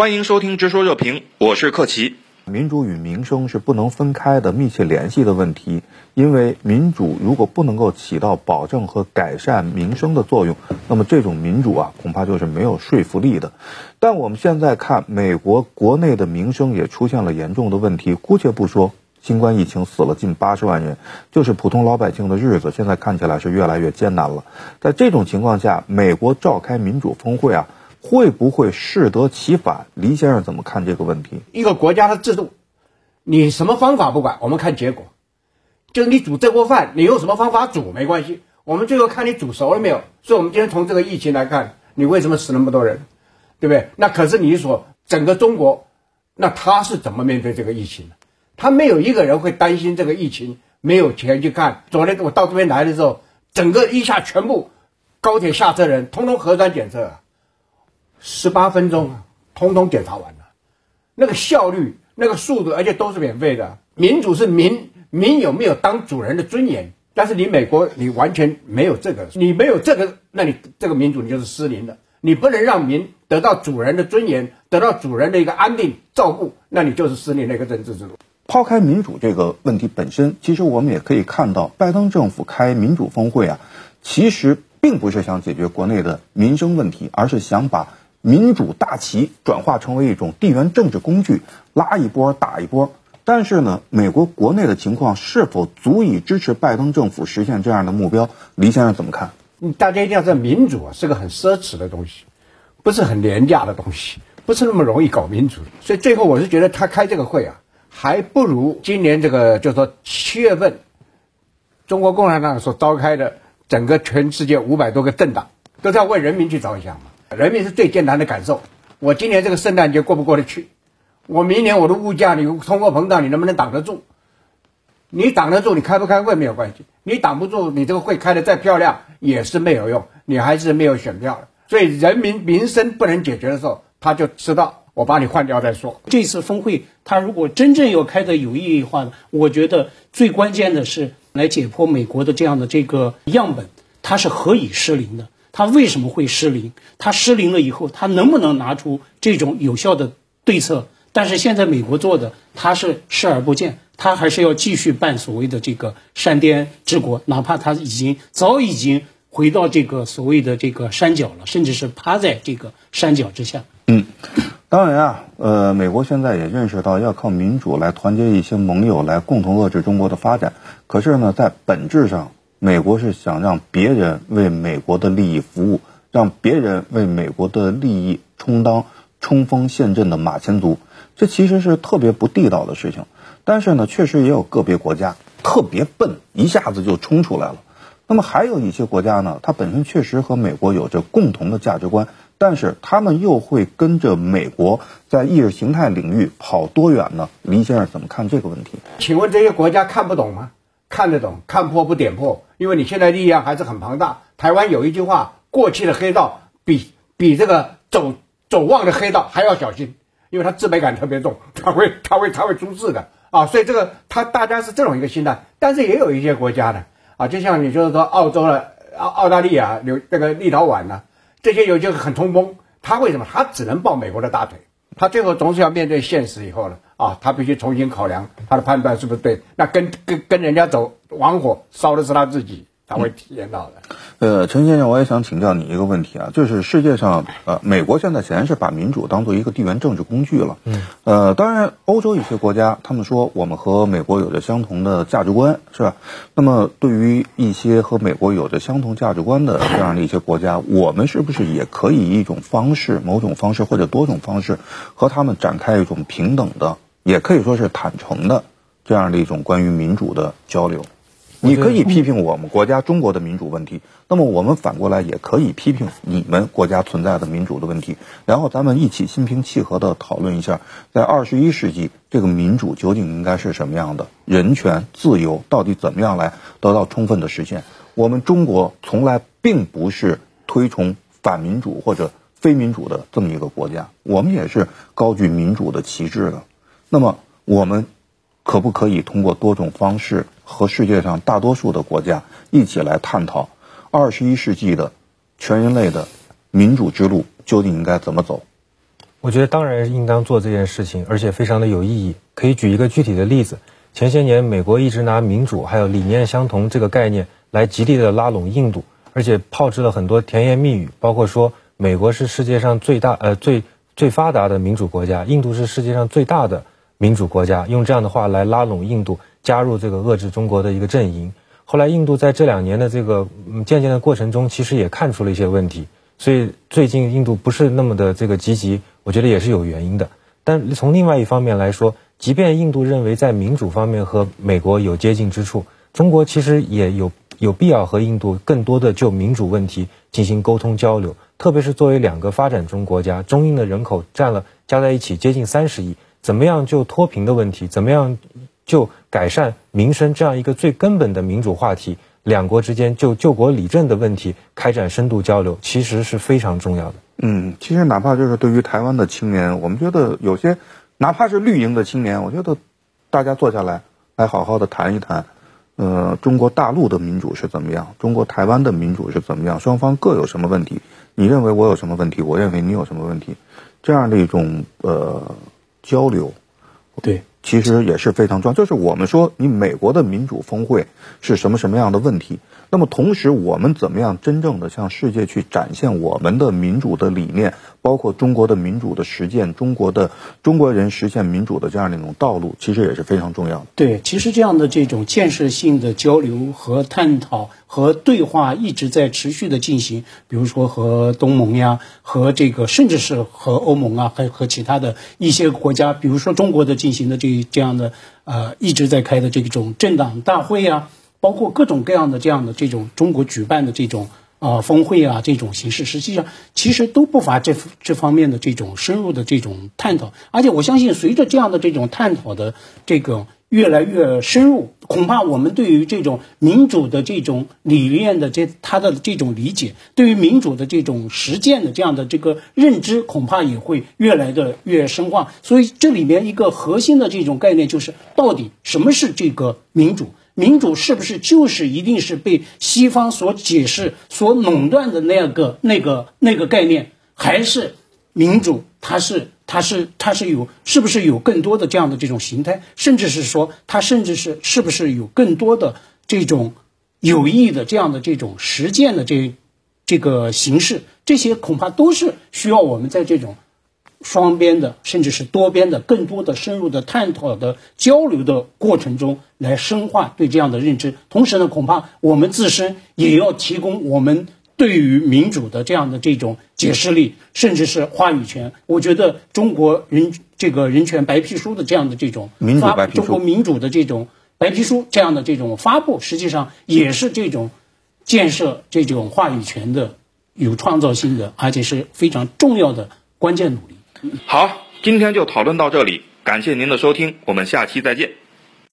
欢迎收听《直说热评》，我是克奇。民主与民生是不能分开的、密切联系的问题。因为民主如果不能够起到保证和改善民生的作用，那么这种民主啊，恐怕就是没有说服力的。但我们现在看，美国国内的民生也出现了严重的问题。姑且不说新冠疫情死了近八十万人，就是普通老百姓的日子，现在看起来是越来越艰难了。在这种情况下，美国召开民主峰会啊。会不会适得其反？黎先生怎么看这个问题？一个国家的制度，你什么方法不管，我们看结果。就是你煮这锅饭，你用什么方法煮没关系，我们最后看你煮熟了没有。所以，我们今天从这个疫情来看，你为什么死那么多人，对不对？那可是你说整个中国，那他是怎么面对这个疫情的？他没有一个人会担心这个疫情，没有钱去看。昨天我到这边来的时候，整个一下全部高铁下车人，通通核酸检测。十八分钟，通通检查完了，那个效率、那个速度，而且都是免费的。民主是民民有没有当主人的尊严？但是你美国，你完全没有这个，你没有这个，那你这个民主你就是失灵的。你不能让民得到主人的尊严，得到主人的一个安定照顾，那你就是失灵的一个政治制度。抛开民主这个问题本身，其实我们也可以看到，拜登政府开民主峰会啊，其实并不是想解决国内的民生问题，而是想把。民主大旗转化成为一种地缘政治工具，拉一波打一波。但是呢，美国国内的情况是否足以支持拜登政府实现这样的目标？李先生怎么看？大家一定要知道，民主啊是个很奢侈的东西，不是很廉价的东西，不是那么容易搞民主。所以最后我是觉得他开这个会啊，还不如今年这个就说七月份，中国共产党所召开的整个全世界五百多个政党，都是要为人民去着想嘛。人民是最艰难的感受。我今年这个圣诞节过不过得去？我明年我的物价，你通货膨胀，你能不能挡得住？你挡得住，你开不开会没有关系；你挡不住，你这个会开的再漂亮也是没有用，你还是没有选票的。所以人民民生不能解决的时候，他就知道我把你换掉再说。这次峰会，他如果真正要开的有意义的话，我觉得最关键的是来解剖美国的这样的这个样本，它是何以失灵的。他为什么会失灵？他失灵了以后，他能不能拿出这种有效的对策？但是现在美国做的，他是视而不见，他还是要继续办所谓的这个山巅治国，哪怕他已经早已经回到这个所谓的这个山脚了，甚至是趴在这个山脚之下。嗯，当然啊，呃，美国现在也认识到要靠民主来团结一些盟友，来共同遏制中国的发展。可是呢，在本质上，美国是想让别人为美国的利益服务，让别人为美国的利益充当冲锋陷阵的马前卒，这其实是特别不地道的事情。但是呢，确实也有个别国家特别笨，一下子就冲出来了。那么还有一些国家呢，它本身确实和美国有着共同的价值观，但是他们又会跟着美国在意识形态领域跑多远呢？黎先生怎么看这个问题？请问这些国家看不懂吗？看得懂，看破不点破，因为你现在力量还是很庞大。台湾有一句话，过去的黑道比比这个走走旺的黑道还要小心，因为他自卑感特别重，他会他会他会出事的啊。所以这个他大家是这种一个心态，但是也有一些国家的啊，就像你就是说澳洲了、澳澳大利亚、有这个立陶宛呢，这些有就很通风，他为什么他只能抱美国的大腿？他最后总是要面对现实以后呢啊，他必须重新考量他的判断是不是对。那跟跟跟人家走，玩火烧的是他自己。他会体验到的。呃，陈先生，我也想请教你一个问题啊，就是世界上，呃，美国现在显然是把民主当做一个地缘政治工具了。嗯。呃，当然，欧洲一些国家，他们说我们和美国有着相同的价值观，是吧？那么，对于一些和美国有着相同价值观的这样的一些国家，我们是不是也可以一种方式、某种方式或者多种方式，和他们展开一种平等的，也可以说是坦诚的这样的一种关于民主的交流？你可以批评我们国家中国的民主问题，那么我们反过来也可以批评你们国家存在的民主的问题，然后咱们一起心平气和地讨论一下，在二十一世纪这个民主究竟应该是什么样的，人权自由到底怎么样来得到充分的实现？我们中国从来并不是推崇反民主或者非民主的这么一个国家，我们也是高举民主的旗帜的。那么我们。可不可以通过多种方式和世界上大多数的国家一起来探讨二十一世纪的全人类的民主之路究竟应该怎么走？我觉得当然应当做这件事情，而且非常的有意义。可以举一个具体的例子，前些年美国一直拿民主还有理念相同这个概念来极力的拉拢印度，而且炮制了很多甜言蜜语，包括说美国是世界上最大呃最最发达的民主国家，印度是世界上最大的民主国家，用这样的话来拉拢印度加入这个遏制中国的一个阵营。后来印度在这两年的这个渐渐的过程中，其实也看出了一些问题。所以最近印度不是那么的这个积极，我觉得也是有原因的。但从另外一方面来说，即便印度认为在民主方面和美国有接近之处，中国其实也有有必要和印度更多的就民主问题进行沟通交流。特别是作为两个发展中国家，中印的人口占了加在一起接近三十亿，怎么样就脱贫的问题，怎么样就改善民生这样一个最根本的民主话题。两国之间就救国理政的问题开展深度交流，其实是非常重要的。嗯，其实哪怕就是对于台湾的青年，我们觉得有些，哪怕是绿营的青年，我觉得大家坐下来来好好的谈一谈，呃，中国大陆的民主是怎么样，中国台湾的民主是怎么样，双方各有什么问题？你认为我有什么问题？我认为你有什么问题？这样的一种呃交流，对。其实也是非常重要，就是我们说你美国的民主峰会是什么什么样的问题，那么同时我们怎么样真正的向世界去展现我们的民主的理念，包括中国的民主的实践，中国的中国人实现民主的这样的一种道路，其实也是非常重要的。对，其实这样的这种建设性的交流和探讨和对话一直在持续的进行，比如说和东盟呀，和这个甚至是和欧盟啊，还和其他的一些国家，比如说中国的进行的这。这样的呃一直在开的这种政党大会啊，包括各种各样的这样的这种中国举办的这种啊峰会啊这种形式，实际上其实都不乏这这方面的这种深入的这种探讨。而且我相信，随着这样的这种探讨的这个。越来越深入，恐怕我们对于这种民主的这种理念的这他的这种理解，对于民主的这种实践的这样的这个认知，恐怕也会越来的越深化。所以这里面一个核心的这种概念就是，到底什么是这个民主？民主是不是就是一定是被西方所解释、所垄断的那个、那个、那个概念，还是民主它是？它是它是有是不是有更多的这样的这种形态，甚至是说它甚至是是不是有更多的这种有益的这样的这种实践的这这个形式，这些恐怕都是需要我们在这种双边的甚至是多边的更多的深入的探讨的交流的过程中来深化对这样的认知。同时呢，恐怕我们自身也要提供我们。对于民主的这样的这种解释力，甚至是话语权，我觉得中国人这个人权白皮书的这样的这种民发，中国民主的这种白皮书这样的这种发布，实际上也是这种建设这种话语权的有创造性的，而且是非常重要的关键努力。好，今天就讨论到这里，感谢您的收听，我们下期再见。